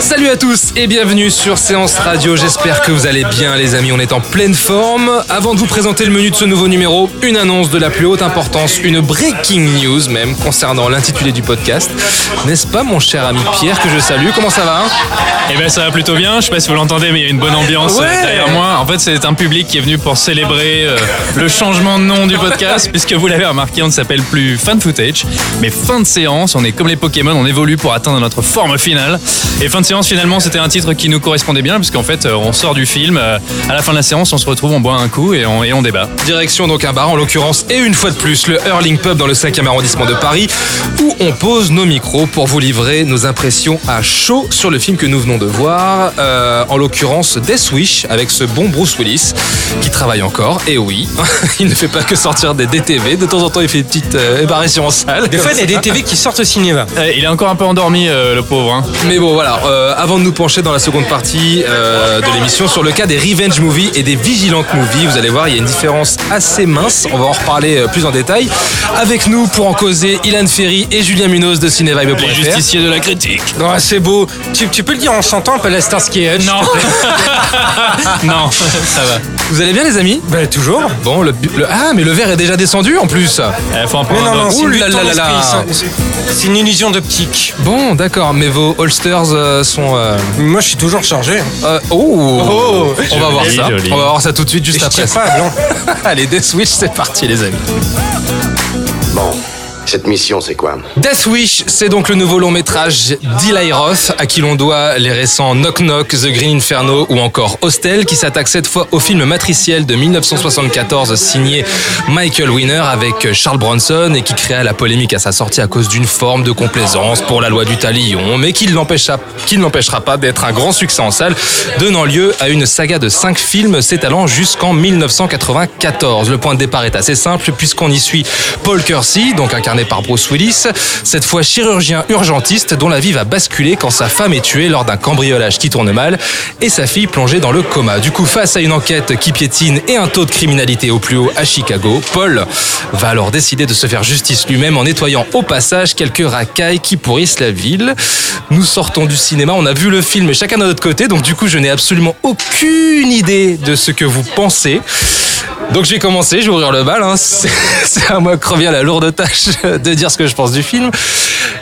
Salut à tous et bienvenue sur Séance Radio. J'espère que vous allez bien, les amis. On est en pleine forme. Avant de vous présenter le menu de ce nouveau numéro, une annonce de la plus haute importance, une breaking news même concernant l'intitulé du podcast. N'est-ce pas, mon cher ami Pierre, que je salue? Comment ça va? Eh ben ça va plutôt bien, je sais pas si vous l'entendez mais il y a une bonne ambiance Ouais. euh, derrière moi. En fait c'est un public qui est venu pour célébrer euh, le changement de nom du podcast puisque vous l'avez remarqué on ne s'appelle plus Fan Footage mais Fin de séance. On est comme les Pokémon, on évolue pour atteindre notre forme finale. Et Fin de séance finalement c'était un titre qui nous correspondait bien puisqu'en fait euh, on sort du film, euh, à la fin de la séance on se retrouve, on boit un coup et on, et on débat. Direction donc un bar en l'occurrence et une fois de plus le Hurling Pub dans le 5e arrondissement de Paris où on pose nos micros pour vous livrer nos impressions à chaud sur le film que nous venons de voir euh, en l'occurrence Death Wish avec ce bon Bruce Willis qui travaille encore et oui il ne fait pas que sortir des DTV de temps en temps il fait une petite euh, apparition en salle Des fois, il y a des TV qui sortent au cinéma. Euh, il est encore un peu endormi euh, le pauvre. hein. Mais bon, voilà, euh, avant de nous pencher dans la seconde partie euh, de l'émission sur le cas des revenge movies et des vigilantes movies, vous allez voir, il y a une différence assez mince. On va en reparler euh, plus en détail. Avec nous pour en causer, Ilan Ferry et Julien Munoz de Les Cinévibe.fr. justiciers de la critique. Non, c'est beau. Tu, tu peux le dire en chantant un peu la Starsky Hutch Non Non, ça va. Vous allez bien, les amis Ben, toujours. Bon, le, le- ah, mais le verre est déjà descendu en plus. Eh, faut en Mais prendre non, un non, autre. c'est Ouh une là vue de là ton là là. esprit, ça. C'est une illusion d'optique. Bon, d'accord, mais vos holsters euh, sont. euh, Moi, je suis toujours chargé. euh, oh, Oh, On va voir joli, ça. joli. On va voir ça tout de suite, Et juste je après. tire pas, non. Allez, Death Wish, c'est parti, les amis. Bon, cette mission, c'est quoi Death Wish, c'est donc le nouveau long métrage d'Eli Roth, à qui l'on doit les récents Knock Knock, The Green Inferno ou encore Hostel, qui s'attaque cette fois au film matriciel de 1974 signé Michael Winner avec Charles Bronson et qui créa la polémique à sa sortie à cause d'une forme de complaisance pour la loi du talion, mais qui qui ne l'empêchera pas d'être un grand succès en salle, donnant lieu à une saga de cinq films s'étalant jusqu'en 1994. Le point de départ est assez simple puisqu'on y suit Paul Kersey, donc par Bruce Willis, cette fois chirurgien urgentiste dont la vie va basculer quand sa femme est tuée lors d'un cambriolage qui tourne mal et sa fille plongée dans le coma. Du coup, face à une enquête qui piétine et un taux de criminalité au plus haut à Chicago, Paul va alors décider de se faire justice lui-même en nettoyant au passage quelques racailles qui pourrissent la ville. Nous sortons du cinéma, on a vu le film chacun de notre côté, donc du coup je n'ai absolument aucune idée de ce que vous pensez. Donc commencer, je vais ouvrir le bal. hein. C'est à moi que revient la lourde tâche de dire ce que je pense du film.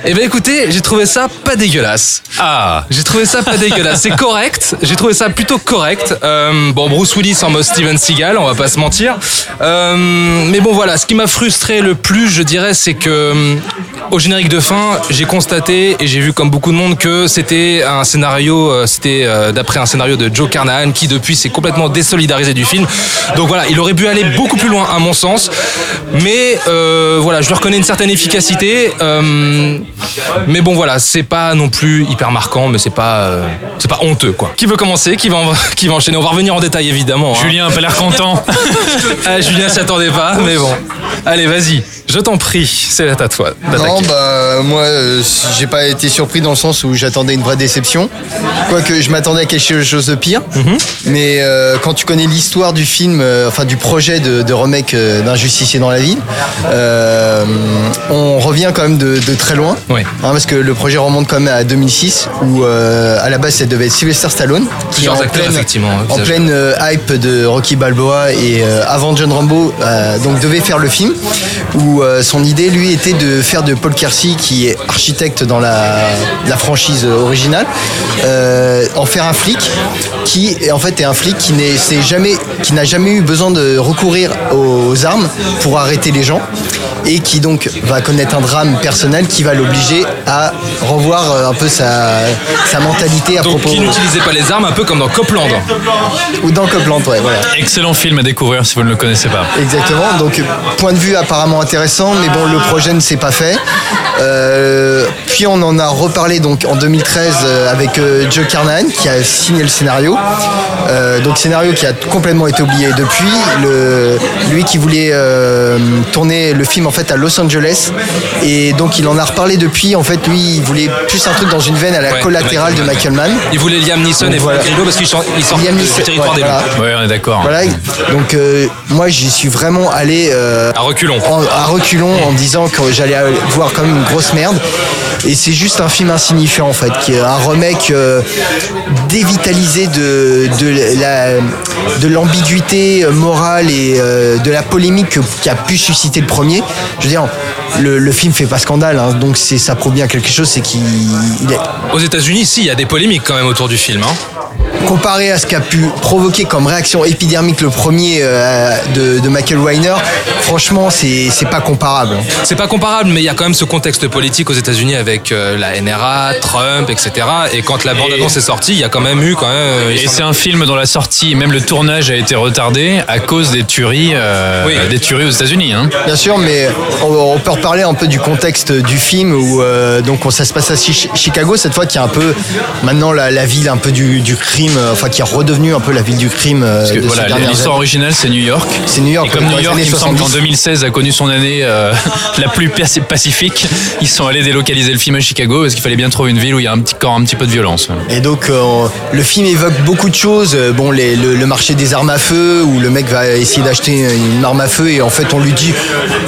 Eh bien écoutez, j'ai trouvé ça pas dégueulasse. Ah J'ai trouvé ça pas dégueulasse. C'est correct. J'ai trouvé ça plutôt correct. Euh, bon, Bruce Willis en mode Steven Seagal, on va pas se mentir. Euh, mais bon, voilà. Ce qui m'a frustré le plus, je dirais, c'est que euh, au générique de fin, j'ai constaté et j'ai vu comme beaucoup de monde que c'était un scénario, c'était d'après un scénario de Joe Carnahan qui depuis s'est complètement désolidarisé du film. Donc voilà, il aurait pu aller beaucoup plus loin à mon sens. Mais euh, voilà, je lui reconnais une certaine efficacité. Euh, mais bon voilà, c'est pas non plus hyper marquant, mais c'est pas euh, c'est pas honteux quoi. Qui veut commencer? Qui va en- qui va enchaîner? On va revenir en détail évidemment. hein. Julien pas l'air content. Ah, Julien s'y attendait pas, mais bon. Allez, vas-y, je t'en prie, c'est à toi. Non, bah moi, euh, j'ai pas été surpris dans le sens où j'attendais une vraie déception. Quoique je m'attendais à quelque chose de pire. Mais euh, quand tu connais l'histoire du film, euh, enfin du projet de, de remake d'un justicier dans la ville, on revient quand même de, de très loin. Ouais. Hein, parce que le projet remonte quand même à 2006 où à la base ça devait être Sylvester Stallone. qui est en acteurs, pleine- effectivement, En pleine hype de Rocky Balboa et avant John Rambo, donc devait faire le film où euh, son idée lui était de faire de Paul Kersey qui est architecte dans la, la franchise originale, euh, en faire un flic qui en fait est un flic qui n'est c'est jamais qui n'a jamais eu besoin de recourir aux armes pour arrêter les gens et qui donc va connaître un drame personnel qui va l'obliger à revoir euh, un peu sa, sa mentalité à Donc propos qui n'utilisait pas les armes, un peu comme dans Copland. ou dans Copland, ouais, voilà. Excellent film à découvrir si vous ne le connaissez pas. Exactement. Donc point de vue apparemment intéressant, mais bon le projet ne s'est pas fait. Euh, puis on en a reparlé donc en 2013 euh, avec euh, Joe Carnahan qui a signé le scénario. Euh, donc scénario qui a complètement été oublié depuis. Le, lui qui voulait euh, tourner le film en fait à Los Angeles et donc il en a reparlé depuis. En fait, lui, il voulait plus un truc dans une veine à la Ouais, collatérale de Michael Mann. Il voulait Liam Neeson et Voilà. Grillo parce Liam du Neeson, territoire ouais, des voilà. Ouais, on est d'accord. Voilà, donc euh, moi j'y suis vraiment allé euh, À reculons. en- à reculons en disant que j'allais voir comme une grosse merde. Et c'est juste un film insignifiant en fait, qui est un remake euh, dévitalisé de, de la de l'ambiguïté morale et euh, de la polémique que- qui a pu susciter le premier. Je veux dire, le, le film fait pas scandale, hein, donc ça prouve bien quelque chose, c'est qu'il il est Aux États-Unis, si, il y a des polémiques quand même autour du film. hein. Comparé à ce qu'a pu provoquer comme réaction épidermique le premier euh, de, de Michael Weiner, franchement, c'est c'est pas comparable. C'est pas comparable, mais il y a quand même ce contexte politique aux États-Unis avec euh, la NRA, Trump, etc. Et quand la bande-annonce est sortie, il y a quand même eu quand même. euh, Et c'est un film dont la sortie, même le tournage a été retardé à cause des tueries, euh, Oui. des tueries aux États-Unis. Hein. Bien sûr, mais on, on peut reparler un peu du contexte du film où euh, donc on- ça se passe à Chi- Chicago cette fois qui est un peu maintenant la, la ville un peu du, du crime, enfin qui est redevenue un peu la ville du crime. euh, Parce que de voilà, l'histoire originale c'est New York. C'est New York, Et comme New York, il me semble qu'en 70. 2016 a connu son année euh, la plus paci- pacifique, ils sont allés délocaliser le film à Chicago parce qu'il fallait bien trouver une ville où il y a un petit corps, un petit peu de violence. Et donc euh, le film évoque beaucoup de choses. Euh, Bon, les- le, le marché des armes à feu où le mec va essayer d'acheter une arme à feu et en fait on lui dit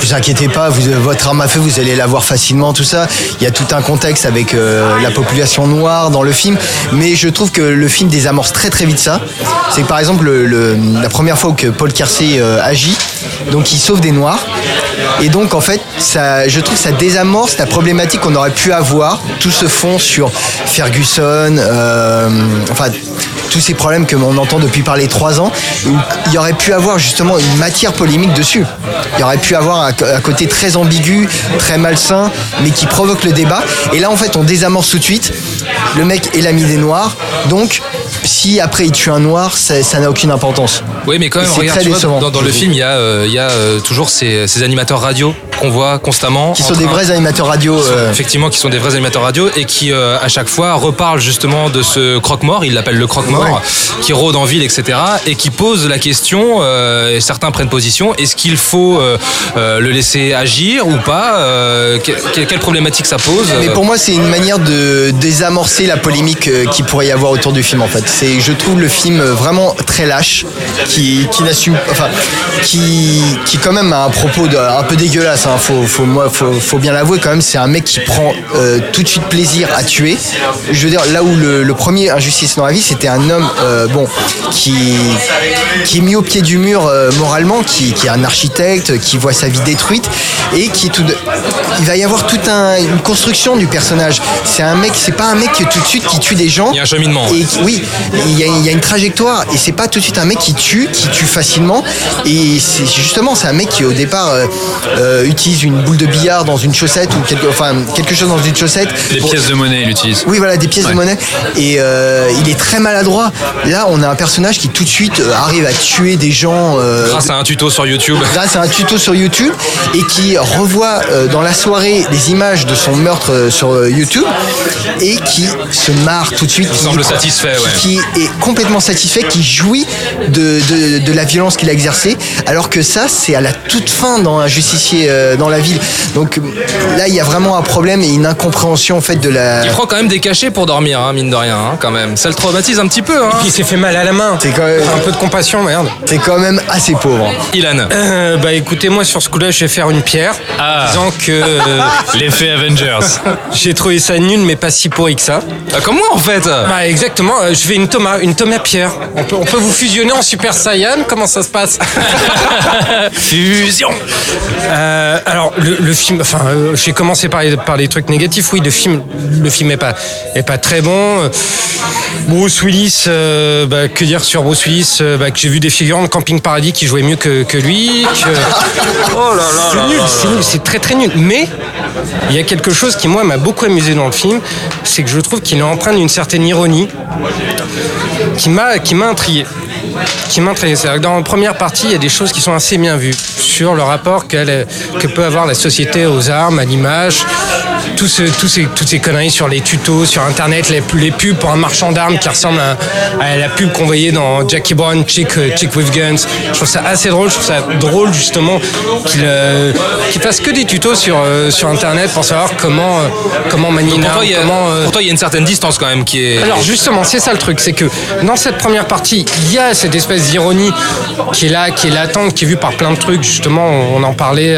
vous inquiétez pas, vous, votre arme à feu vous allez l'avoir facilement, tout ça. Il y a tout un contexte avec euh, la population noire dans le film, mais je trouve que le film très très vite ça. C'est que par exemple le- le- la première fois que Paul Kersey euh, agit, donc il sauve des noirs. Et donc en fait, ça, je trouve que ça désamorce la problématique qu'on aurait pu avoir, tout ce fond sur Ferguson, euh, enfin tous ces problèmes que l'on entend depuis par les trois ans, il y aurait pu avoir justement une matière polémique dessus. Il y aurait pu avoir un, un côté très ambigu, très malsain, mais qui provoque le débat. Et là en fait, on désamorce tout de suite. Le mec est l'ami des noirs, donc si après il tue un noir, ça n'a aucune importance. Oui, mais quand même, C'est regarde, très tu vois, dans, le film, il y a, euh, il y a euh, toujours ces, ces animateurs radio qu'on voit constamment. Qui sont des vrais animateurs radio. qui sont- euh, Effectivement, qui sont des vrais animateurs radio et qui, euh, à chaque fois, reparlent justement de ce croque-mort, il l'appelle le croque-mort, qui rôde en ville, etc. et qui pose la question, euh, et certains prennent position, est-ce qu'il faut le laisser agir ou pas que- que- Quelle problématique ça pose Mais pour moi, c'est une manière de désamorcer la polémique qu'il pourrait y avoir autour du film. En fait, c'est, je trouve le film vraiment très lâche, qui, qui n'assume, enfin, qui, qui quand même a un propos de- un peu dégueulasse. Hein. Faut, faut, moi, faut, faut bien l'avouer quand même. C'est un mec qui prend euh, tout de suite plaisir à tuer. Je veux dire, là où le, le premier Injustice dans la vie, c'était un homme, euh, bon, qui, qui est mis au pied du mur euh, moralement, qui, qui est un architecte, qui voit sa vie détruite et qui tout de- il va y avoir toute un- une construction du personnage. C'est un mec, c'est pas un mec qui, tout de suite qui tue des gens. Il y a un cheminement. Et oui, il y, a, il y a une trajectoire et c'est pas tout de suite un mec qui tue, qui tue facilement. Et c'est justement, c'est un mec qui au départ euh, utilise une boule de billard dans une chaussette ou quelque, enfin quelque chose dans une chaussette. Des pour- pièces de monnaie, il utilise. oui, voilà, des pièces Ouais. de monnaie. Et euh, il est très maladroit. Là, on a un personnage qui tout de suite euh, arrive à tuer des gens. euh, Grâce à un tuto sur YouTube. grâce à un tuto sur YouTube et qui revoit euh, dans la soirée les images de son meurtre sur YouTube et qui se marre tout de suite. Il qui- semble satisfait, ouais. Qui est complètement satisfait, qui jouit de, de, de la violence qu'il a exercée, alors que ça, c'est à la toute fin dans un justicier dans la ville. Donc là, il y a vraiment un problème et une incompréhension en fait de la. Il prend quand même des cachets pour dormir, hein, mine de rien, hein, quand même. Ça le traumatise un petit peu. Hein. Il s'est fait mal à la main. C'est quand même- Un peu de compassion, merde. C'est quand même assez pauvre. Ilan. Euh, bah écoutez, moi sur ce coup-là, je vais faire une pierre. Ah. Disant que euh, L'effet Avengers. j'ai trouvé ça nul, mais pas si pourri que ça. Ah, comme moi, en fait. Bah exactement, euh, je vais une Thomas, une Thomas Pierre. On peut, on peut vous fusionner en Super Saiyan, comment ça se passe? Fusion. Euh, alors le, le film, enfin, euh, j'ai commencé par les, par les trucs négatifs. Oui, le film, le film est pas est pas très bon. Euh, Bruce Willis, euh, bah, que dire sur Bruce Willis euh, bah, Que j'ai vu des figurants de Camping Paradis qui jouaient mieux que, que lui. que- Oh là là c'est nul, c'est nul, c'est très très nul. Mais il y a quelque chose qui moi m'a beaucoup amusé dans le film, c'est que je trouve qu'il est empreint d'une certaine ironie qui m'a qui m'a intrigué. Qui. C'est-à-dire que dans la première partie, il y a des choses qui sont assez bien vues sur le rapport que peut avoir la société aux armes, à l'image. Ce- tous ces, toutes ces conneries sur les tutos, sur Internet, les, les pubs pour un marchand d'armes qui ressemble à, à la pub qu'on voyait dans Jackie Brown, Chick, euh, Chick with Guns. Je trouve ça assez drôle. Je trouve ça drôle justement qu'il euh, qu'il fasse que des tutos sur, euh, sur Internet pour savoir comment, euh, comment manier une Pour arme, toi, il y a, comment, euh, pour toi, il y a une certaine distance quand même qui est. alors justement, c'est ça le truc, c'est que dans cette première partie, il y a cette espèce d'ironie qui est là, qui est latente, qui est vue par plein de trucs. Justement, on en parlait,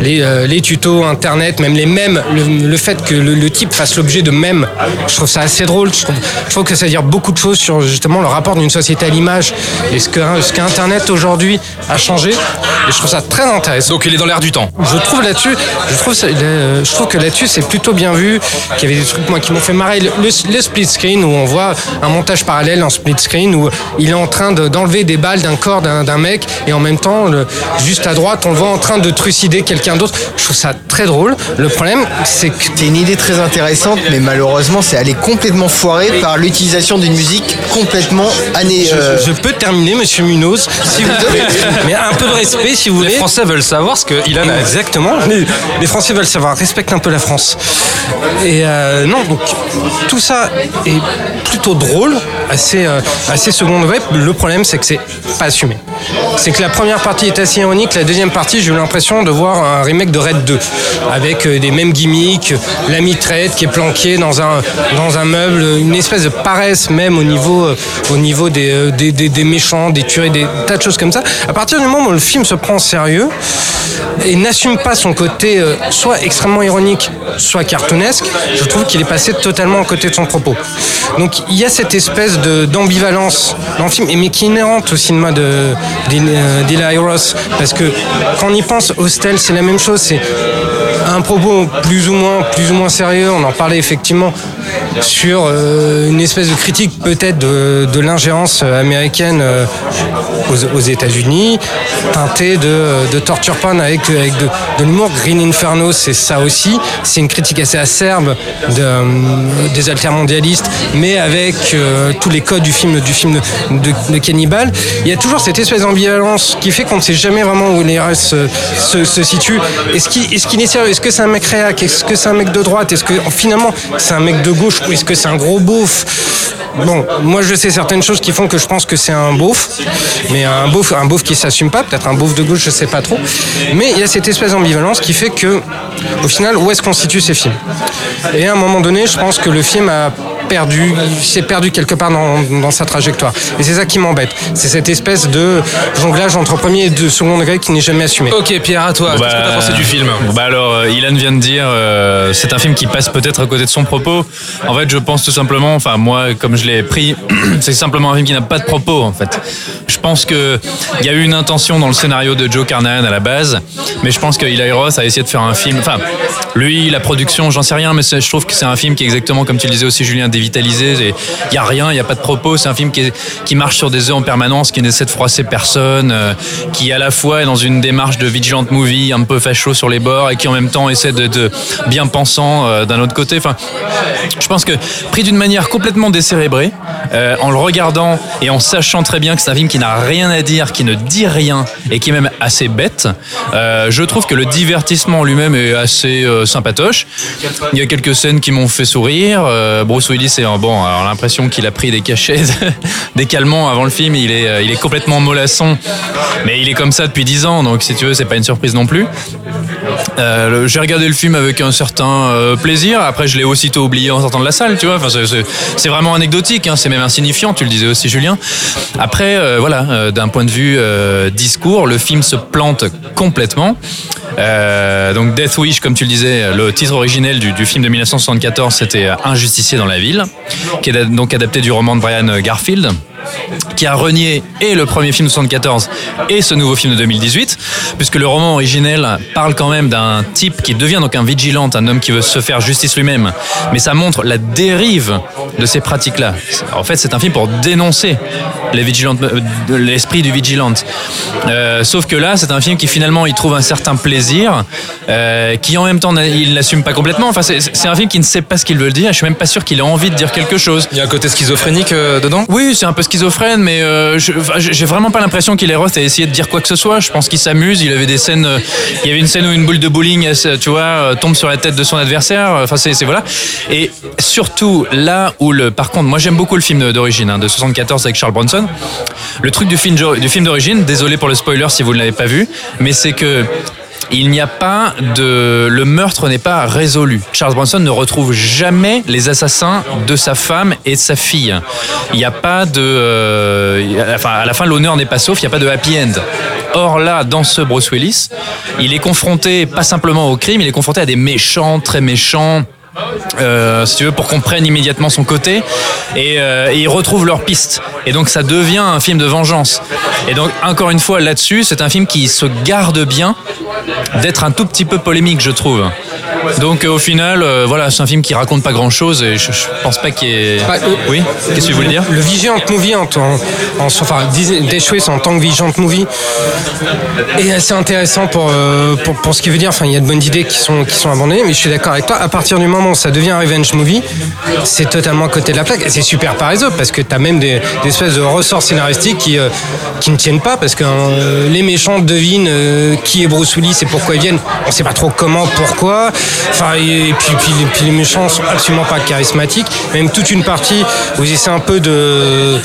les, les tutos internet, même les mèmes, le, le fait que le, le type fasse l'objet de mèmes, je trouve ça assez drôle. Je trouve, je trouve que ça veut dire beaucoup de choses sur justement le rapport d'une société à l'image et ce que ce qu'Internet aujourd'hui a changé. Et je trouve ça très intéressant. Donc il est dans l'air du temps. Je trouve là-dessus, je trouve, ça- le- je trouve que là-dessus c'est plutôt bien vu. Qu'il y avait des trucs moi qui m'ont fait marrer. Le, split screen où on voit un montage parallèle en split screen où il est en train de- d'enlever des balles d'un corps d'un d'un mec et en même temps le- juste à droite on le voit en train de trucider quelqu'un d'autre. Je trouve ça très drôle. Le problème c'est C'est une idée très intéressante, mais malheureusement, c'est allé complètement foiré par l'utilisation d'une musique complètement année. euh, je, je peux terminer, Monsieur Munoz, si vous voulez, mais un peu de respect si vous Les voulez. Français veulent savoir ce qu'il a. Exactement. Les, les Français veulent savoir, respectent un peu la France. Et euh, non, donc tout ça est plutôt drôle, assez, euh, assez second degré. Le problème, c'est que c'est pas assumé. C'est que la première partie est assez ironique, la deuxième partie, j'ai eu l'impression de voir un remake de Red 2, avec euh, des mêmes gimmicks, la mitraillette qui est planquée dans un, dans un meuble, une espèce de paresse même au niveau, euh, au niveau des, euh, des, des, des méchants, des tueries, des tas de choses comme ça. À partir du moment où le film se prend au sérieux et n'assume pas son côté soit extrêmement ironique, soit cartoonesque, je trouve qu'il est passé totalement à côté de son propos. Donc il y a cette espèce d'ambivalence dans le film, mais qui est inhérente au cinéma de euh, d'Eli Roth, parce que quand on y pense, Hostel, c'est la même chose, c'est un propos plus ou moins plus ou moins sérieux. On en parlait effectivement sur euh, une espèce de critique peut-être de, l'ingérence américaine euh, aux, États-Unis, teintée de, torture porn avec, de, l'humour. Green Inferno, c'est ça aussi. C'est une critique assez acerbe de, euh, des altermondialistes, mais avec euh, tous les codes du film du film de, de, de Cannibal. Il y a toujours cette espèce d'ambivalence qui fait qu'on ne sait jamais vraiment où les restes se, situent. Est-ce qu'il est, est sérieux? Est-ce que c'est un mec réac? Est-ce que c'est un mec de droite? Est-ce que finalement c'est un mec de gauche est-ce que c'est un gros beauf. Bon, moi je sais certaines choses qui font que je pense que c'est un beauf, mais un beauf, un beauf qui s'assume pas, peut-être un beauf de gauche, je sais pas trop. Mais il y a cette espèce d'ambivalence qui fait que, au final, où est-ce qu'on situe ces films? Et à un moment donné, je pense que le film a perdu, il s'est perdu quelque part dans, dans sa trajectoire. Et c'est ça qui m'embête. C'est cette espèce de jonglage entre premier et de second degré qui n'est jamais assumé. Ok, Pierre, à toi. Bon, Qu'est-ce que t'as pensé du film bah alors, euh, Ilan vient de dire, euh, c'est un film qui passe peut-être à côté de son propos. En fait, je pense tout simplement, enfin moi, comme je l'ai pris, c'est simplement un film qui n'a pas de propos. En fait, je pense que il y a eu une intention dans le scénario de Joe Carnahan à la base, mais je pense que Eli Roth a essayé de faire un film. Enfin, lui, la production, j'en sais rien, mais je trouve que c'est un film qui est exactement comme tu le disais aussi, Julien, dévitalisé. Il y a rien, il y a pas de propos. C'est un film qui, qui marche sur des œufs en permanence, qui n'essaie de froisser personne, euh, qui à la fois est dans une démarche de vigilant movie, un peu facho sur les bords, et qui en même temps essaie de bien pensant euh, d'un autre côté. Enfin, je pense que pris d'une manière complètement décérébrée, euh, en le regardant et en sachant très bien que c'est un film qui n'a rien à dire, qui ne dit rien et qui est même assez bête, je trouve que le divertissement lui-même est assez sympatoche. Il y a quelques scènes qui m'ont fait sourire. Bruce Willis est bon, alors l'impression qu'il a pris des cachets, des calmants avant le film. Il est, euh, il est complètement mollasson, mais il est comme ça depuis 10 ans, donc si tu veux, c'est pas une surprise non plus. Euh, j'ai regardé le film avec un certain euh, plaisir. Après, je l'ai aussitôt oublié en sortant de la salle, tu vois. Enfin, c'est- vraiment anecdotique, hein. c'est même insignifiant. Tu le disais aussi, Julien. Après, voilà, d'un point de vue discours, le film se plante complètement. Euh, donc Death Wish, comme tu le disais, le titre originel du, film de 1974, c'était euh, Un justicier dans la ville, qui est donc adapté du roman de Brian Garfield qui a renié et le premier film de 74 et ce nouveau film de 2018, puisque le roman originel parle quand même d'un type qui devient donc un vigilante, un homme qui veut se faire justice lui-même, mais ça montre la dérive de ces pratiques-là. En fait, c'est un film pour dénoncer les euh, l'esprit du vigilante. Euh, sauf que là, c'est un film qui finalement il trouve un certain plaisir, euh, qui en même temps il l'assume pas complètement. Enfin, c'est un film qui ne sait pas ce qu'il veut dire. Je suis même pas sûr qu'il ait envie de dire quelque chose. Il y a un côté schizophrénique euh, dedans? Oui, c'est un peu schizophrène, mais euh, j'ai vraiment pas l'impression qu'il Roth a essayé de dire quoi que ce soit. Je pense qu'il s'amuse. Il avait des scènes, euh, il y avait une scène où une boule de bowling, tu vois, euh, tombe sur la tête de son adversaire. Enfin, c'est- voilà. Et surtout là où le, par contre, moi j'aime beaucoup le film d'origine hein, de 74 avec Charles Bronson. Le truc du film du film d'origine, désolé pour le spoiler si vous ne l'avez pas vu, mais c'est que il n'y a pas de. Le meurtre n'est pas résolu. Charles Bronson ne retrouve jamais les assassins de sa femme et de sa fille. Il n'y a pas de. euh, enfin, à la fin, l'honneur n'est pas sauf, il n'y a pas de happy end. Or là, dans ce Bruce Willis, il est confronté pas simplement au crime, il est confronté à des méchants, très méchants. Euh, si tu veux, pour qu'on prenne immédiatement son côté, et, euh, et ils retrouvent leur piste. Et donc ça devient un film de vengeance. Et donc encore une fois là-dessus, c'est un film qui se garde bien d'être un tout petit peu polémique, je trouve. Donc euh, au final, euh, voilà, c'est un film qui raconte pas grand-chose et je, je pense pas qu'il y ait. Bah, euh, Oui, qu'est-ce que tu voulais dire Le Vigilant Movie, en, en, en- enfin, en tant que Vigilant Movie, est assez intéressant pour, pour, pour ce qu'il veut dire. Enfin, il y a de bonnes idées qui sont, qui sont abandonnées, mais je suis d'accord avec toi. À partir du moment où ça devient un Revenge Movie, c'est totalement à côté de la plaque. Et c'est super par les autres, parce que tu as même des, des espèces de ressorts scénaristiques qui, euh, qui ne tiennent pas, parce que euh, les méchants devinent euh, qui est Bruce Willis et pourquoi ils viennent. On sait pas trop comment, pourquoi. Enfin, et, puis, puis, puis les méchants sont absolument pas charismatiques. Même toute une partie où ils essaient un peu de,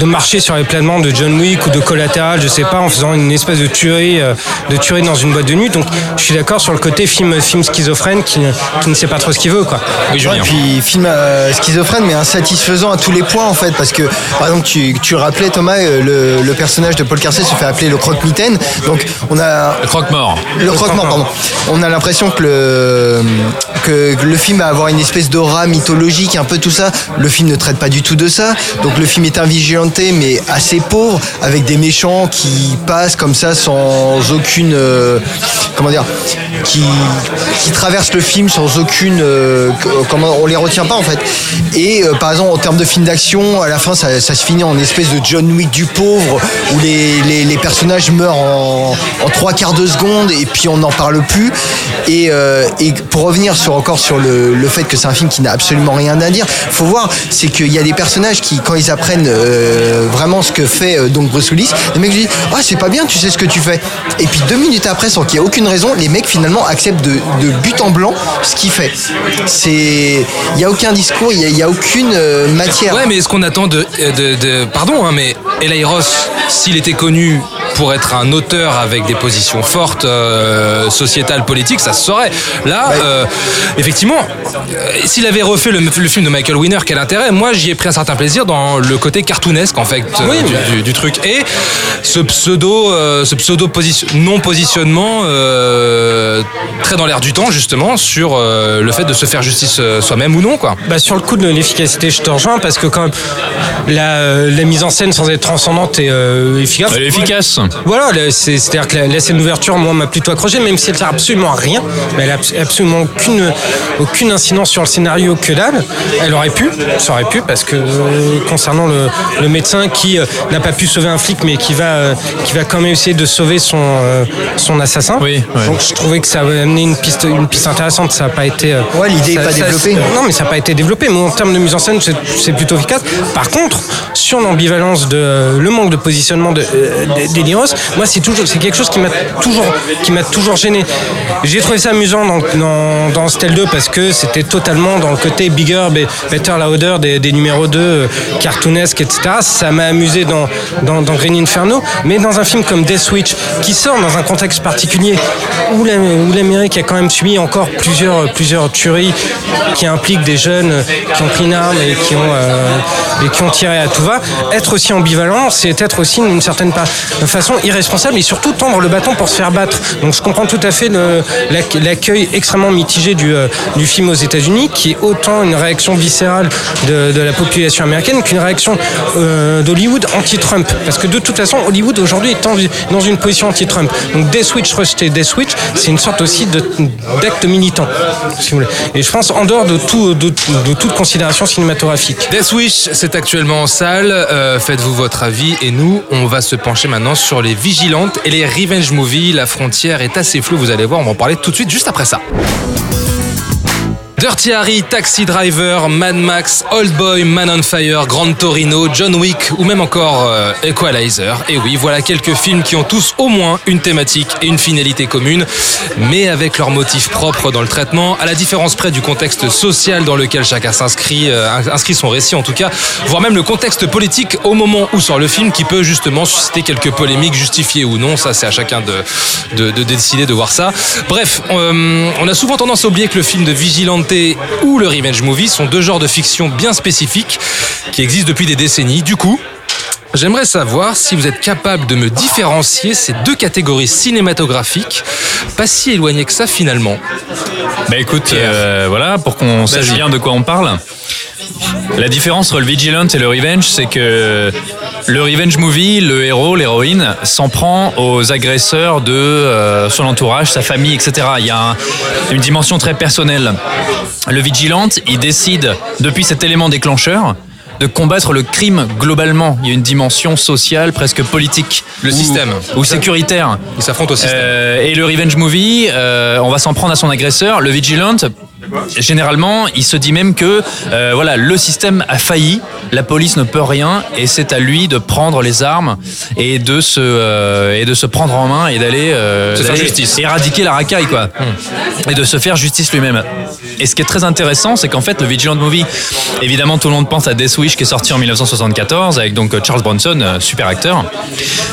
de marcher sur les planements de John Wick ou de Collateral, je sais pas, en faisant une espèce de tuerie, euh, de tuerie dans une boîte de nuit. Donc, je suis d'accord sur le côté film, film schizophrène qui, ne- qui ne sait pas trop ce qu'il veut, quoi. Oui. Ouais, puis film euh, schizophrène mais insatisfaisant à tous les points en fait parce que par exemple tu, rappelais Thomas euh, le, le personnage de Paul Kersey se fait appeler le croque-mitaine donc on a Le croque-mort. le croque-mort pardon on a l'impression que le que le film va avoir une espèce d'aura mythologique un peu tout ça. Le film ne traite pas du tout de ça. Donc le film est un vigilanté mais assez pauvre avec des méchants qui passent comme ça sans aucune euh, comment dire qui qui traversent le film sans aucune euh, comment on les retient pas en fait. Et euh, par exemple en termes de film d'action à la fin ça, se finit en espèce de John Wick du pauvre où les, les, personnages meurent en, trois quarts de seconde et puis on n'en parle plus. Et, euh, et pour revenir sur encore sur le, fait que c'est un film qui n'a absolument rien à dire faut voir c'est qu'il y a des personnages qui quand ils apprennent euh, vraiment ce que fait euh, donc Bruce les mecs disent ah c'est pas bien tu sais ce que tu fais et puis deux minutes après sans qu'il y ait aucune raison les mecs finalement acceptent de, but en blanc ce qu'il fait. C'est il y a aucun discours il y a, aucune euh, matière. Ouais, mais est-ce qu'on attend de- Pardon, hein, mais Eli Ross, s'il était connu pour être un auteur avec des positions fortes, euh, sociétales, politiques, ça se saurait. Là, euh, effectivement, euh, s'il avait refait le, le film de Michael Winner, quel intérêt? Moi, j'y ai pris un certain plaisir dans le côté cartoonesque, en fait, euh, du, du- du truc. Et ce pseudo, euh, ce pseudo position, non positionnement euh, très dans l'air du temps, justement, sur euh, le fait de se faire justice soi-même ou non, quoi. Bah, sur le coup de l'efficacité, je te rejoins parce que quand même, la, euh, la mise en scène sans être transcendante euh, efficace. Elle est efficace. Voilà, c'est-à-dire que la, la scène d'ouverture, moi, m'a plutôt accroché, même si elle sert absolument à rien, mais elle a abs- absolument aucune, aucune incidence sur le scénario que dalle. Elle aurait pu, ça aurait pu, parce que euh, concernant le, le médecin qui euh, n'a pas pu sauver un flic, mais qui va, euh, qui va quand même essayer de sauver son, euh, son assassin. Oui, ouais. Donc je trouvais que ça avait amené une piste, une piste intéressante. Ça n'a pas été. euh, Ouais, l'idée est ça- pas ça- développée. Non, mais ça n'a pas été développé. Mais en termes de mise en scène, c'est- plutôt efficace. Par contre, sur l'ambivalence de le manque de positionnement de euh, de- moi, c'est toujours, c'est quelque chose qui m'a toujours, qui m'a toujours gêné. J'ai trouvé ça amusant dans, dans, dans Stel 2 parce que c'était totalement dans le côté bigger, be- better, louder des, des numéros 2 euh, cartoonesques, etc. Ça m'a amusé dans, dans, dans Green Inferno, mais dans un film comme Death Switch qui sort dans un contexte particulier où la- où l'Amérique a quand même subi encore plusieurs, plusieurs tueries qui impliquent des jeunes qui ont pris une arme et qui ont, euh, et qui ont tiré à tout va. Être aussi ambivalent, c'est être aussi d'une certaine pa- façon irresponsable et surtout tendre le bâton pour se faire battre. Donc je comprends tout à fait l'accueil extrêmement mitigé du, euh, du film aux États-Unis, qui est autant une réaction viscérale de, la population américaine qu'une réaction euh, d'Hollywood anti-Trump. Parce que de toute façon, Hollywood aujourd'hui est dans une position anti-Trump. Donc Death Switch rejeté Death Switch, c'est une sorte aussi d'acte militant. Et je pense en dehors de, tout, de, toute considération cinématographique. Death Wish, c'est actuellement en salle. Euh, Faites-vous votre avis. Et nous, on va se pencher maintenant sur les vigilantes et les revenge movies. La frontière est assez floue, vous allez voir. On va en parler tout de suite, juste après ça. Dirty Harry, Taxi Driver, Mad Max, Old Boy, Man on Fire, Grand Torino, John Wick ou même encore euh, Equalizer. Et oui, voilà quelques films qui ont tous au moins une thématique et une finalité commune, mais avec leur motif propre dans le traitement, à la différence près du contexte social dans lequel chacun s'inscrit, euh, inscrit son récit en tout cas, voire même le contexte politique au moment où sort le film qui peut justement susciter quelques polémiques justifiées ou non, ça c'est à chacun de, de, de décider de voir ça. Bref, euh, on a souvent tendance à oublier que le film de Vigilante ou le revenge movie sont deux genres de fiction bien spécifiques qui existent depuis des décennies. Du coup, J'aimerais savoir si vous êtes capable de me différencier ces deux catégories cinématographiques, pas si éloignées que ça finalement. Bah écoute, euh, voilà, pour qu'on sache Vas-y. bien de quoi on parle. La différence entre le Vigilant et le Revenge, c'est que le Revenge Movie, le héros, l'héroïne, s'en prend aux agresseurs de euh, son entourage, sa famille, etc. Il y a un- une dimension très personnelle. Le Vigilant, il décide, depuis cet élément déclencheur, de combattre le crime globalement. Il y a une dimension sociale, presque politique. Le ou- système. Ou sécuritaire. Ils s'affrontent au système. Euh, et le revenge movie, euh, on va s'en prendre à son agresseur. Le vigilant, généralement, il se dit même que euh, voilà, le système a failli, la police ne peut rien, et c'est à lui de prendre les armes et de se euh, et de se prendre en main et d'aller euh, éradiquer la racaille quoi, et de se faire justice lui-même. Et ce qui est très intéressant, c'est qu'en fait, le Vigilant Movie, évidemment, tout le monde pense à Death Wish qui est sorti en 1974 avec donc euh, Charles Bronson, euh, super acteur.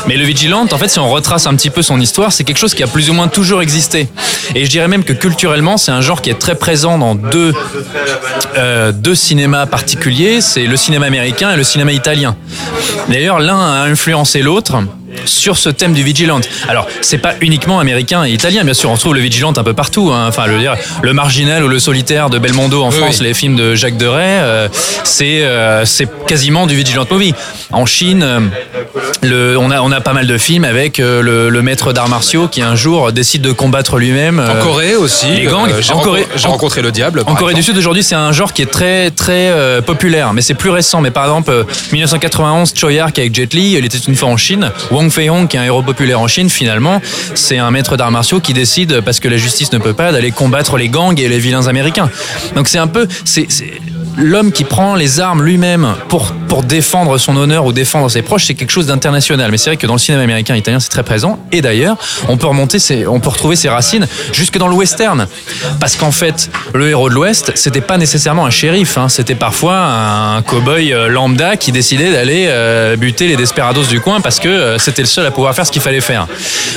Mais le Vigilant, en fait, si on retrace un petit peu son histoire, c'est quelque chose qui a plus ou moins toujours existé. Et je dirais même que culturellement, c'est un genre qui est très présent dans deux, euh, deux cinémas particuliers. C'est le cinéma américain et le cinéma italien. D'ailleurs, l'un a influencé l'autre sur ce thème du vigilant. Alors, c'est pas uniquement américain et italien, bien sûr, on trouve le vigilant un peu partout. hein. Enfin, le, le marginal ou le solitaire de Belmondo en Oui, France, oui. les films de Jacques Deray, euh, c'est euh, c'est quasiment du vigilant movie. En Chine, euh, le, on, a, on a pas mal de films avec euh, le, le maître d'arts martiaux qui un jour décide de combattre lui-même. En Corée aussi. les gangs. j'ai En rencontré- le diable. en Corée du. Sud aujourd'hui, c'est un genre qui est très très populaire, mais c'est plus récent. Mais par exemple, euh, 1991, Choi Ark avec Jet Li, il était une fois en Chine. Qui est un héros populaire en Chine, finalement, c'est un maître d'arts martiaux qui décide, parce que la justice ne peut pas, d'aller combattre les gangs et les vilains américains. Donc c'est un peu, c'est- l'homme qui prend les armes lui-même pour pour défendre son honneur ou défendre ses proches, c'est quelque chose d'international. Mais c'est vrai que dans le cinéma américain, italien, c'est très présent. Et d'ailleurs, on peut remonter, ses- on peut retrouver ses racines jusque dans le western, parce qu'en fait, le héros de l'Ouest, c'était pas nécessairement un shérif, hein. c'était parfois un cow-boy euh, lambda qui décidait d'aller euh, buter les desperados du coin parce que euh, c'était le seul à pouvoir faire ce qu'il fallait faire.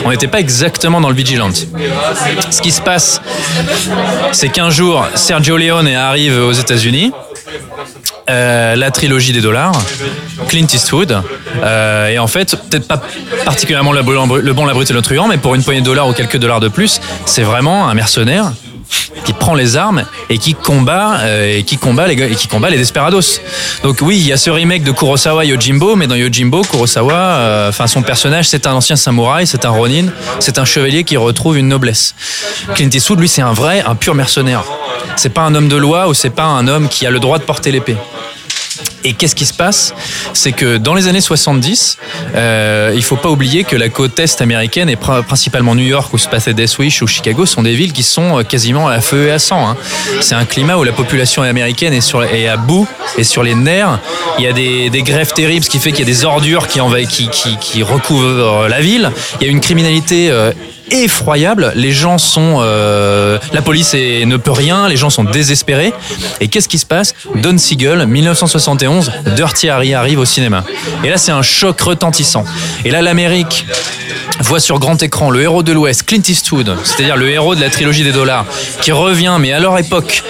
On n'était pas exactement dans le vigilant. Ce qui se passe, c'est qu'un jour, Sergio Leone arrive aux États-Unis. Euh, la trilogie des dollars, Clint Eastwood, euh, et en fait, peut-être pas particulièrement le bon, la brute et le truand, mais pour une poignée de dollars ou quelques dollars de plus, c'est vraiment un mercenaire qui prend les armes et qui combat euh, et qui combat les et qui combat les desperados. Donc oui, il y a ce remake de Kurosawa Yojimbo, mais dans Yojimbo, Kurosawa, euh, enfin son personnage, c'est un ancien samouraï, c'est un ronin, c'est un chevalier qui retrouve une noblesse. Clint Eastwood, lui, c'est un vrai, un pur mercenaire. C'est pas un homme de loi ou c'est pas un homme qui a le droit de porter l'épée. Et qu'est-ce qui se passe C'est que dans les années 70, euh, il faut pas oublier que la côte est américaine et pr- principalement New York où se passait Death ou Chicago sont des villes qui sont euh, quasiment à feu et à sang. hein. C'est un climat où la population américaine est, sur, est à bout et sur les nerfs. Il y a des, des grèves terribles, ce qui fait qu'il y a des ordures qui recouvrent la ville. Il y a une criminalité euh, effroyable. Les gens sont, euh, la police ne peut rien. Les gens sont désespérés. Et qu'est-ce qui se passe? Don Siegel, 1971, Dirty Harry arrive au cinéma. Et là, c'est un choc retentissant. Et là, l'Amérique voit sur grand écran le héros de l'Ouest, Clint Eastwood, c'est-à-dire le héros de la trilogie des dollars, qui revient, mais à leur époque,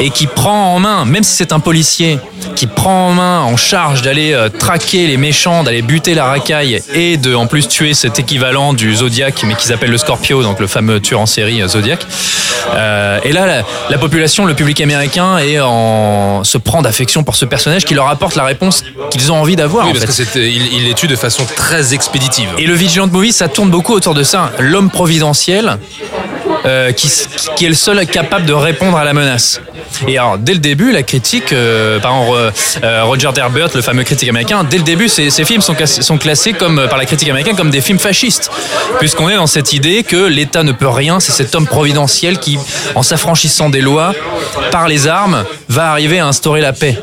et qui prend en main, même si c'est un policier, qui prend en main, en charge d'aller euh, traquer les méchants, d'aller buter la racaille et de en plus tuer cet équivalent du Zodiac, mais qu'ils appellent le Scorpio, donc le fameux tueur en série euh, Zodiac. Euh, et là, la, la population, le public américain, est en, se prend d'affection pour ce personnage qui leur apporte la réponse qu'ils ont envie d'avoir. Oui, en parce fait. que c'était, il, il les tue de façon très expéditive. Et le Vigilant Movie, ça tourne beaucoup autour de ça. L'homme providentiel, euh, qui, est le seul capable de répondre à la menace. Et alors, dès le début, la critique, euh, par exemple, euh, Roger Derbert, le fameux critique américain, dès le début, ces, films sont, classés- sont classés comme, par la critique américaine comme des films fascistes. Puisqu'on est dans cette idée que l'État ne peut rien, c'est cet homme providentiel qui, en s'affranchissant des lois, par les armes, va arriver à instaurer la paix.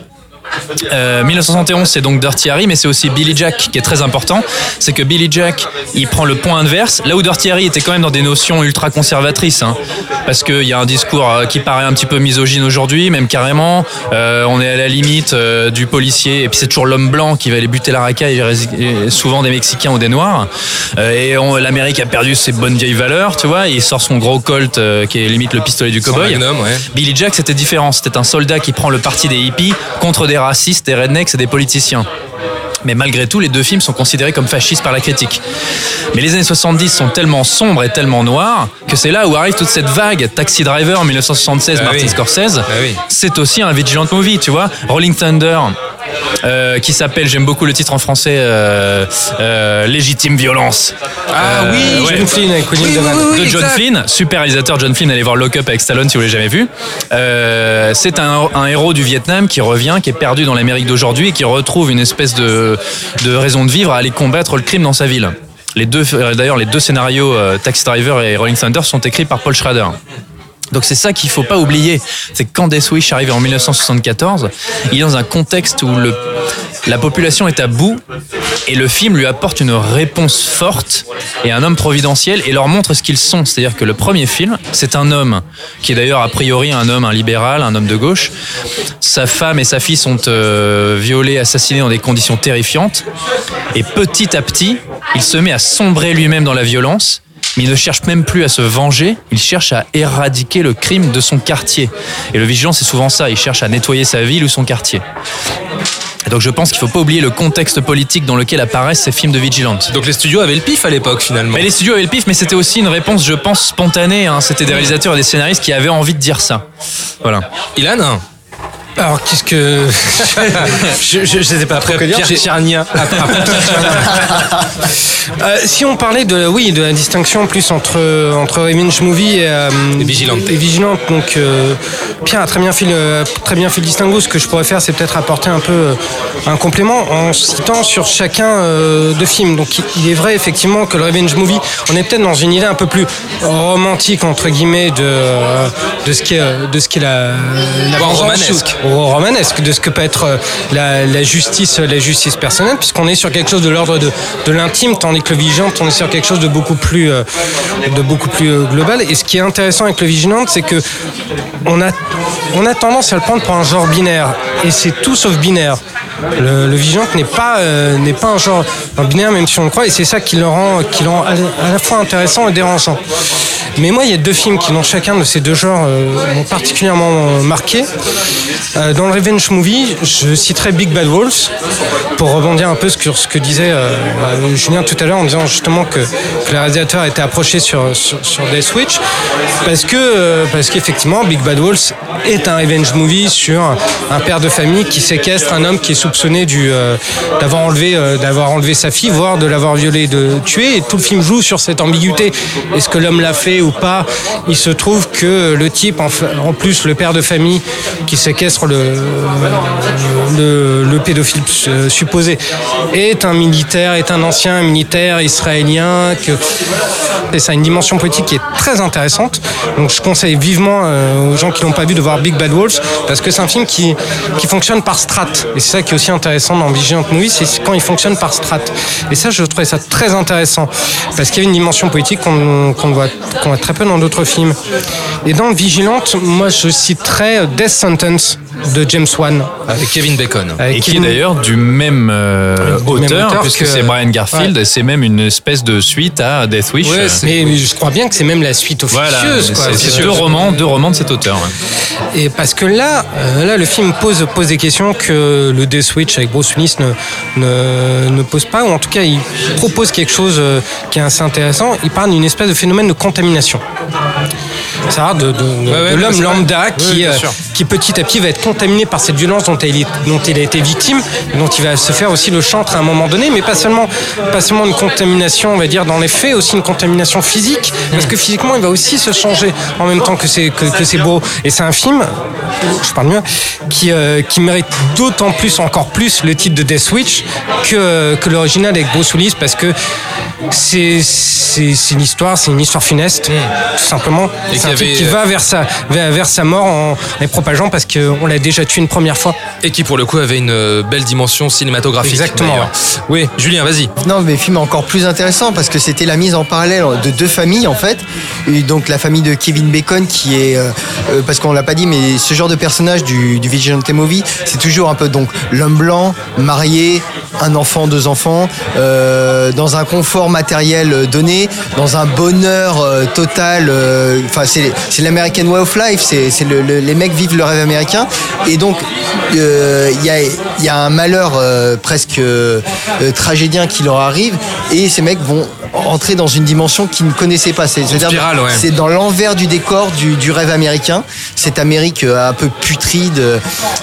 Euh, 1971, c'est donc Dirty Harry, mais c'est aussi Billy Jack qui est très important. C'est que Billy Jack, il prend le point inverse, là où Dirty Harry était quand même dans des notions ultra conservatrices, hein, parce qu'il y a un discours euh, qui paraît un petit peu misogyne aujourd'hui, même carrément. Euh, on est à la limite euh, du policier, et puis c'est toujours l'homme blanc qui va aller buter la racaille, souvent des Mexicains ou des Noirs. Euh, et on- l'Amérique a perdu ses bonnes vieilles valeurs, tu vois. Il sort son gros Colt, euh, qui est limite le pistolet du cowboy. Ouais. Billy Jack, c'était différent. C'était un soldat qui prend le parti des hippies contre des racistes, des rednecks et des politiciens. Mais malgré tout, les deux films sont considérés comme fascistes par la critique. Mais les années 70 sont tellement sombres et tellement noirs que c'est là où arrive toute cette vague. Taxi Driver en 1976, Ah Martin oui. Scorsese, Ah oui. c'est aussi un vigilant movie, tu vois. Rolling Thunder, euh, qui s'appelle, j'aime beaucoup le titre en français, euh, euh, Légitime violence. Ah Euh, oui, ouais John Flynn avec William Oui, Devan. oui, oui. de John exact. Flynn, super réalisateur John Flynn, allez voir Lock Up avec Stallone si vous l'avez jamais vu. Euh, c'est un, un héros du Vietnam qui revient, qui est perdu dans l'Amérique d'aujourd'hui et qui retrouve une espèce de, de raison de vivre à aller combattre le crime dans sa ville. Les deux, euh, d'ailleurs, les deux scénarios euh, Taxi Driver et Rolling Thunder sont écrits par Paul Schrader. Donc c'est ça qu'il faut pas oublier, c'est que quand Death Wish arrive en 1974, il est dans un contexte où le, la population est à bout et le film lui apporte une réponse forte et un homme providentiel et leur montre ce qu'ils sont. C'est-à-dire que le premier film, c'est un homme qui est d'ailleurs a priori un homme, un libéral, un homme de gauche. Sa femme et sa fille sont euh, violées, assassinées dans des conditions terrifiantes et petit à petit, il se met à sombrer lui-même dans la violence mais il ne cherche même plus à se venger, il cherche à éradiquer le crime de son quartier. Et le vigilant, c'est souvent ça, il cherche à nettoyer sa ville ou son quartier. Et donc je pense qu'il ne faut pas oublier le contexte politique dans lequel apparaissent ces films de vigilante. Donc les studios avaient le pif à l'époque finalement. Mais les studios avaient le pif, mais c'était aussi une réponse, je pense, spontanée. hein. C'était des réalisateurs et des scénaristes qui avaient envie de dire ça. Voilà. Ilan? Alors, qu'est-ce que. je, je sais pas après. Pierre Tchernia. Euh, si on parlait de, oui, de la distinction plus entre, entre Revenge Movie et, euh, Et Vigilante. et Vigilante, donc euh, Pierre a très bien fait le, très bien fait le distinguo. Ce que je pourrais faire, c'est peut-être apporter un peu euh, un complément en citant sur chacun euh, de films. Donc il- est vrai effectivement que le Revenge Movie, on est peut-être dans une idée un peu plus romantique entre guillemets de, euh, de ce qui est, de ce qui est la, la romanesque. Romanesque de ce que peut être euh, la, justice, la justice personnelle, puisqu'on est sur quelque chose de l'ordre de, de l'intime, tandis que le vigilante, on est sur quelque chose de beaucoup plus, euh, de beaucoup plus euh, global. Et ce qui est intéressant avec le vigilante, c'est que on a, on a tendance à le prendre pour un genre binaire, et c'est tout sauf binaire. Le, le vigilante n'est pas, euh, n'est pas un genre binaire, même si on le croit, et c'est ça qui le rend, qui le rend à la- fois intéressant et dérangeant. Mais moi, il y a deux films qui, dans chacun de ces deux genres, euh, m'ont particulièrement marqué. Euh, dans le Revenge Movie, je citerai Big Bad Wolves, pour rebondir un peu sur ce que disait euh, Julien tout à l'heure, en disant justement que, que le réalisateur était approché sur, sur, Death Switch, parce que parce qu'effectivement, Big Bad Wolves est un Revenge Movie sur un père de famille qui séquestre un homme qui est euh, d'avoir enlevé, euh, d'avoir enlevé sa fille, voire de l'avoir violée, de tuer, et tout le film joue sur cette ambiguïté. Est-ce que l'homme l'a fait ou pas? Il se trouve que le type, en plus le père de famille qui séquestre le, le, le pédophile euh, supposé, est un militaire, est un ancien militaire israélien. Et ça a une dimension politique qui est très intéressante. Donc je conseille vivement euh, aux gens qui l'ont pas vu de voir Big Bad Wolves parce que c'est un film qui, qui fonctionne par strat. Et c'est ça qui est aussi intéressant dans Vigilant Movie, c'est quand il fonctionne par strat. Et ça, je trouvais ça très intéressant parce qu'il y a une dimension politique qu'on voit, qu'on voit très peu dans d'autres films. Et dans Vigilante, moi je citerais Death Sentence de James Wan. Avec Kevin Bacon. Avec Et qui est d'ailleurs du même euh, Du même auteur, puisque que- c'est Brian Garfield, Ouais. et c'est même une espèce de suite à Death Wish. Ouais, mais, mais je crois bien que c'est même la suite Voilà, officieuse. quoi. c'est deux romans, deux romans de cet auteur. ouais. Et parce que là, euh, là, le film pose, pose des questions que le Death Switch avec Bruce Willis ne, ne, ne pose pas, ou en tout cas, il propose quelque chose euh, qui est assez intéressant. Il parle d'une espèce de phénomène de contamination. Ça de, de, ouais, l'homme lambda qui, euh, qui petit à petit va être contaminé par cette violence dont il, dont il a été victime, dont il va se faire aussi le chantre à un moment donné, mais pas seulement, pas seulement une contamination, on va dire, dans les faits, aussi une contamination physique, parce que physiquement, il va aussi se changer en même temps que c'est que, que c'est beau. Et c'est un film, je parle mieux, qui, euh, qui mérite d'autant plus, encore plus, le titre de Death Switch que, que l'original avec Bruce Willis, parce que c'est une histoire, c'est une histoire funeste, tout simplement. Et qui va vers sa, vers, sa mort en les propageant parce qu'on l'a déjà tué une première fois. Et qui pour le coup avait une euh, belle dimension cinématographique. Exactement. Oui, Julien, vas-y. Non, mais film encore plus intéressant parce que c'était la mise en parallèle de deux familles en fait. Et donc la famille de Kevin Bacon qui est, euh, euh, parce qu'on l'a pas dit, mais ce genre de personnage du, du Vigilante Movie, c'est toujours un peu donc l'homme blanc, marié, un enfant, deux enfants, euh, dans un confort matériel euh, donné, dans un bonheur euh, total. Enfin, c'est l'American Way of Life. C'est le- le- les mecs vivent le rêve américain. Et donc il y, a, un malheur presque tragédien qui leur arrive et ces mecs vont entrer dans une dimension qu'ils ne connaissaient pas. C'est ouais. c'est dans l'envers du décor du, du rêve américain. Cette Amérique euh, un peu putride.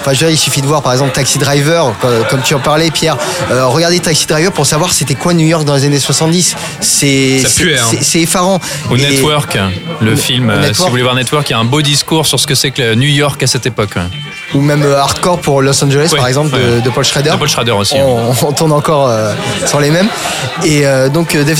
Enfin, je veux dire, il suffit de voir par exemple Taxi Driver, co- comme tu en parlais, Pierre. Euh, regardez Taxi Driver pour savoir c'était quoi New York dans les années 70. C'est Ça c'est- puait, hein. effarant. Au Et- Network, le film, euh, si Network. vous voulez voir Network, il y a un beau discours sur ce que c'est que New York à cette époque. ouais. ou même euh, Hardcore pour Los Angeles Ouais, par exemple de, ouais. de Paul Schrader. De Paul Schrader aussi, hein. On, on tourne encore euh, sur les mêmes. Et euh, donc Dave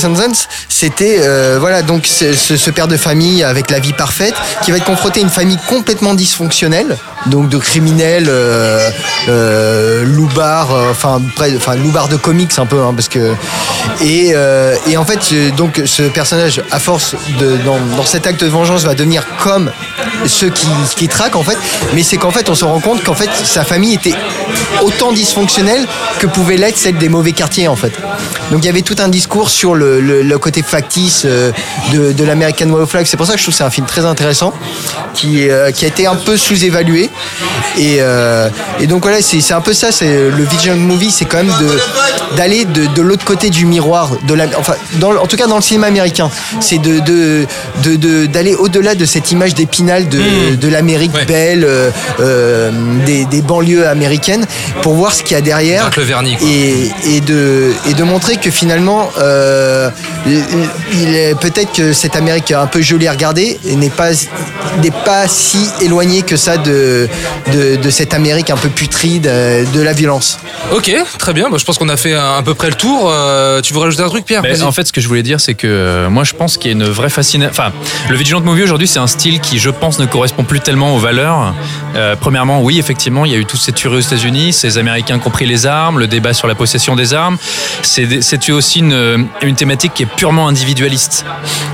C'était euh, voilà donc ce père de famille avec la vie parfaite qui va être confronté à une famille complètement dysfonctionnelle, donc de criminels, euh, euh, loubards, euh, enfin enfin loubards de comics un peu hein, parce que et, euh, et en fait donc ce personnage à force de dans, cet acte de vengeance va devenir comme ceux qui, qui traquent en fait. Mais c'est qu'en fait on se rend compte qu'en fait sa famille était autant dysfonctionnelle que pouvait l'être celle des mauvais quartiers en fait. Donc il y avait tout un discours sur le, côté factice euh, de, l'American Way of Life c'est pour ça que je trouve que c'est un film très intéressant qui a été un peu sous-évalué et, euh, et donc voilà c'est un peu ça c'est le Vigilant Movie c'est quand même d'aller de, de l'autre côté du miroir de la enfin dans, en tout cas dans le cinéma américain. C'est de de de- de- d'aller au-delà de cette image d'épinal de, de l'Amérique Ouais. belle euh, euh, des, des banlieues américaines pour voir ce qu'il y a derrière. Le vernis, et, et de et de montrer que finalement euh, peut-être que cette Amérique un peu jolie à regarder n'est pas n'est pas si éloignée que ça de de, de cette Amérique un peu putride euh, de la violence Ok, très bien. Bah, je pense qu'on a fait à, peu près le tour. Euh, tu veux rajouter un truc, Pierre? Mais en fait, ce que je voulais dire, c'est que euh, moi, je pense qu'il y a une vraie fascination. Enfin, le Vigilant Movie aujourd'hui, c'est un style qui, je pense, ne correspond plus tellement aux valeurs. Euh, premièrement, oui, effectivement, il y a eu tous ces tueries aux États-Unis, ces Américains qui ont pris les armes, le débat sur la possession des armes. C'est aussi une, une thématique qui est purement individualiste.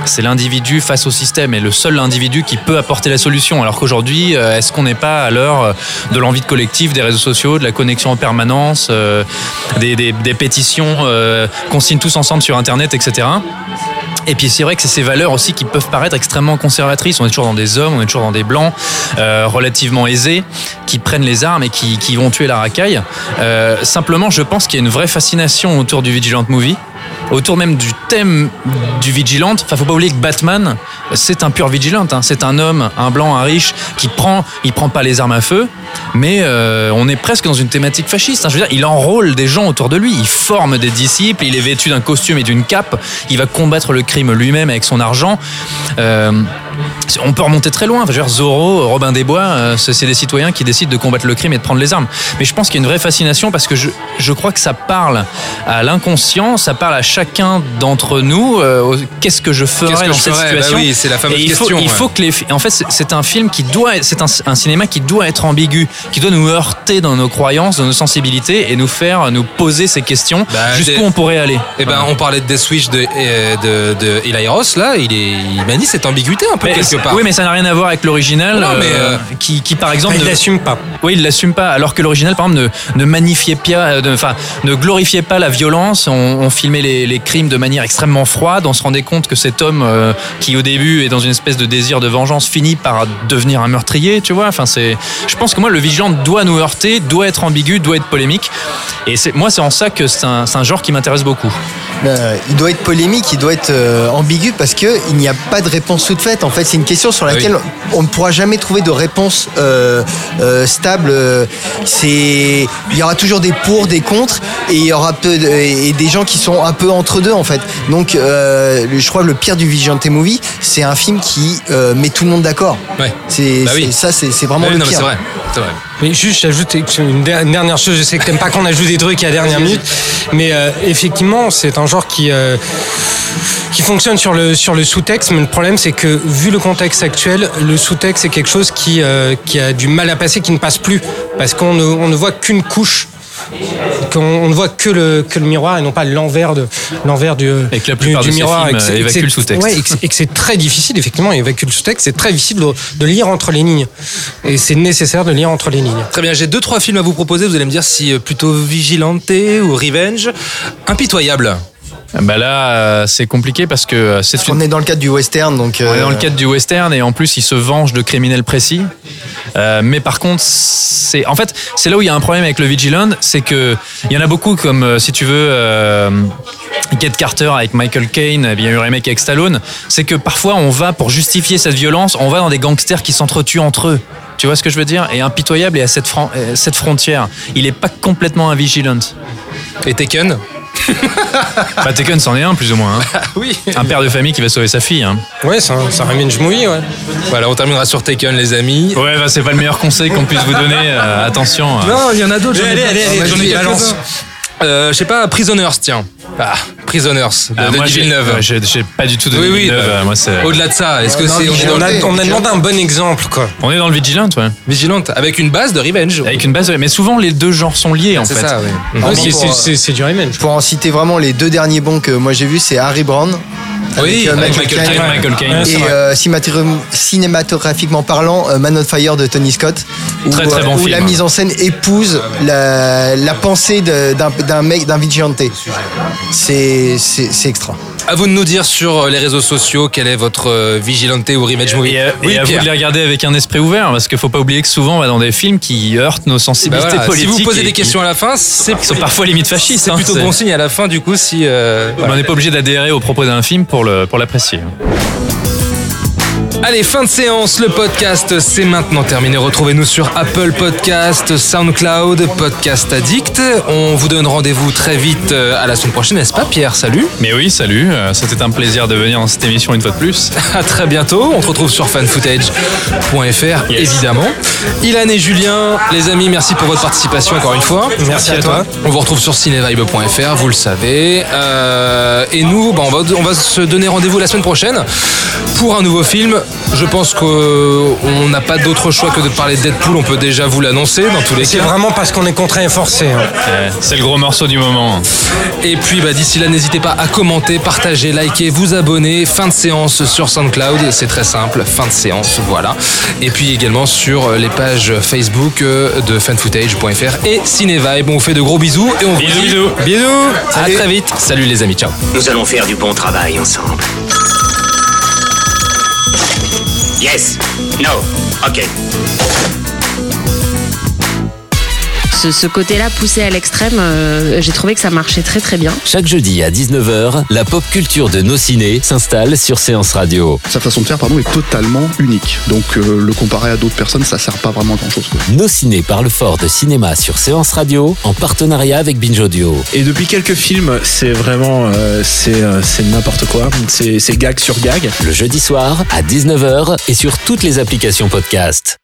C'est l'individu face au système et le seul individu qui peut apporter la solution. Alors qu'aujourd'hui, est-ce qu'on n'est pas à l'heure de l'envie de collectif, des réseaux sociaux, de la connexion en permanence, euh, des, pétitions euh, qu'on signe tous ensemble sur Internet, etc. Et puis c'est vrai que c'est ces valeurs aussi qui peuvent paraître extrêmement conservatrices. On est toujours dans des hommes, on est toujours dans des blancs euh, relativement aisés qui prennent les armes et qui, qui vont tuer la racaille. Simplement, je pense qu'il y a une vraie fascination autour du Vigilant Movie, autour même du thème du Vigilant. Enfin, faut pas oublier que Batman, c'est un pur Vigilant. hein. C'est un homme, un blanc, un riche qui prend, il prend pas les armes à feu, mais euh, on est presque dans une thématique fasciste. hein. Il enrôle des gens autour de lui, il forme des disciples, il est vêtu d'un costume et d'une cape, il va combattre le crime lui-même avec son argent. Euh, on peut remonter très loin. Dire, Zorro, Robin des Bois, euh, c'est des citoyens qui décident de combattre le crime et de prendre les armes. Mais je pense qu'il y a une vraie fascination parce que je, je crois que ça parle à l'inconscient, ça parle à chacun d'entre nous. euh, Qu'est-ce que je ferais que dans je cette ferais? Situation? Bah oui, c'est la fameuse Et il faut, question, il ouais. faut que les. En fait, c'est- un film qui doit, c'est un, un cinéma qui doit être ambigu, qui doit nous heurter dans nos croyances, dans nos sensibilités et nous faire nous poser ces questions. Bah, Jusqu'où on pourrait aller. Eh ben, on parlait de Death Switch de, de, de Eli Ross. Là, il, est, il manie cette ambiguïté un peu Mais quelque c'est- part. Oui, mais ça n'a rien à voir avec l'original, Non, mais, euh, euh, qui, qui par exemple il ne- l'assume pas. Oui, il l'assume pas. Alors que l'original, par exemple, ne, ne magnifiait pas, euh, enfin, ne glorifiait pas la violence. On, on filmait les, les crimes de manière extrêmement froide. On se rendait compte que cet homme, euh, qui au début est dans une espèce de désir de vengeance, finit par devenir un meurtrier. Tu vois. Enfin, c'est. Je pense que moi, le vigilant doit nous heurter, doit être ambigu, doit être polémique. Et c'est moi, c'est en ça que c'est un, c'est un genre qui m'intéresse beaucoup. Euh, il doit être polémique, il doit être euh, ambigu parce que il n'y a pas de réponse toute faite. En fait, c'est une question sur laquelle on ne pourra jamais trouver de réponse euh, stable. C'est, il y aura toujours des pour, des contre, et il y aura peu de- et des gens qui sont un peu entre deux en fait. Donc, je crois que le pire du Vigilante Movie, c'est un film qui met tout le monde d'accord. Ouais. C'est, Bah oui. c'est- ça, c'est vraiment Oui, le non, pire. c'est vrai. C'est vrai. Mais juste, j'ajoute une der- une dernière chose. Je sais que t'aimes pas qu'on ajoute des trucs à la dernière minute, mais euh, effectivement, c'est un genre qui euh, qui fonctionne sur le sur le sous-texte. Mais le problème, c'est que vu le contexte actuel, le sous-texte c'est quelque chose qui euh, qui a du mal à passer, qui ne passe plus, parce qu'on ne on ne voit qu'une couche. Qu'on on ne voit que le, que le miroir et non pas l'envers de l'envers du, Et que la du, plupart du de ces miroir. films, et euh, c'est- le sous-texte. ouais, et que c'est- et que c'est très difficile, effectivement, évacuer le sous-texte, c'est très difficile de, de lire entre les lignes. Et c'est nécessaire de lire entre les lignes. Très bien, j'ai deux trois films à vous proposer. Vous allez me dire si euh, plutôt Vigilante ou Revenge. Impitoyable. Bah là, euh, c'est compliqué parce que euh, c'est On une est dans le cadre du western, donc. On est dans le euh, cadre du western et en plus il se venge de criminels précis. Euh, mais par contre, c'est en fait c'est là où il y a un problème avec le Vigilant, c'est que il y en a beaucoup comme si tu veux euh, Get Carter avec Michael Caine, il y a eu un remake avec Stallone. C'est que parfois on va pour justifier cette violence, on va dans des gangsters qui s'entretuent entre eux. Tu vois ce que je veux dire? Et impitoyable et à cette, fran- cette frontière, il est pas complètement un vigilant. Et Taken. Bah Taken c'en est un plus ou moins. hein. Oui. Un père de famille qui va sauver sa fille. Hein. Ouais, c'est un, c'est un Revenge movie, ouais. Voilà, on terminera sur Taken, les amis. Ouais, bah, c'est pas le meilleur conseil qu'on puisse vous donner. euh, attention. euh. Non, il y en a d'autres. Allez, allez, allez, j'en ai allez, balance. Euh, je sais pas, Prisoners, tiens. Ah, Prisoners, de Ah, Denis moi, j'ai- Villeneuve. pas du tout de oui, oui. Villeneuve, bah, euh, moi, c'est- Au-delà de ça, est-ce que c'est on est Vigilante. dans On a, on a demandé un bon exemple, quoi. On est dans le Vigilant, ouais. Vigilante avec une base de Revenge. Avec une base, mais souvent les deux genres sont liés en c'est fait. ça, oui. C'est- euh, c'est c'est du Revenge. Pour en citer vraiment les deux derniers bons que moi j'ai vus, c'est Harry Brown. Oui, euh, avec Michael Michael Caine. Michael c'est Et euh, cinémato- cinématographiquement parlant, euh, Man on Fire de Tony Scott, où, Très, très bon où film. la mise en scène épouse la, la pensée d'un mec, d'un vigilante. C'est c'est- c'est extra. À vous de nous dire sur les réseaux sociaux quel est votre Vigilante ou Revenge movie. Et, euh, oui, et à vous de les regarder avec un esprit ouvert, parce qu'il faut pas oublier que souvent on va dans des films qui heurtent nos Bah sensibilités voilà, si politiques. vous posez et des questions à la fin, c'est sont parfois limite fascistes. c'est hein, plutôt bon signe à la fin du coup si euh, On n'est pas obligé d'adhérer aux propos d'un film pour l'apprécier. Allez, fin de séance, le podcast c'est maintenant terminé. Retrouvez-nous sur Apple Podcast, SoundCloud, Podcast Addict. On vous donne rendez-vous très vite euh, à la semaine prochaine, n'est-ce pas Pierre? Salut Mais oui, salut, euh, c'était un plaisir de venir dans cette émission une fois de plus. À très bientôt. On se retrouve sur fanfootage.fr évidemment. Ilan et Julien, les amis, merci pour votre participation encore une fois. Merci à toi. On vous retrouve sur cinevibe.fr, vous le savez. Euh, et nous, bah, on, va, on va se donner rendez-vous la semaine prochaine pour un nouveau film. Je pense qu'on n'a pas d'autre choix que de parler de Deadpool. On peut déjà vous l'annoncer dans tous les C'est cas. vraiment parce qu'on est contraint et forcé. hein. Euh, C'est le gros morceau du moment. Et puis bah, d'ici là, n'hésitez pas à commenter, partager, liker, vous abonner. Fin de séance sur SoundCloud, c'est très simple. Fin de séance, voilà. Et puis également sur les pages Facebook euh, de fanfootage.fr et Cinevibe. On vous fait de gros bisous et on vous Bisous, dit bisous. bisous. À très vite. Salut les amis, ciao. Nous allons faire du bon travail ensemble. Yes. No. Ok. Ce, ce côté-là poussé à l'extrême, euh, j'ai trouvé que ça marchait très très bien. Chaque jeudi à 19h, la pop culture de nos ciné s'installe sur Séance Radio. Sa façon de faire pardon, est totalement unique. Donc euh, le comparer à d'autres personnes, ça sert pas vraiment à grand chose. Nos ciné parlent fort de cinéma sur Séance Radio en partenariat avec Binge Audio. Et depuis quelques films, c'est vraiment euh, c'est euh, c'est n'importe quoi. C'est c'est gag sur gag. Le jeudi soir à 19h et sur toutes les applications podcast.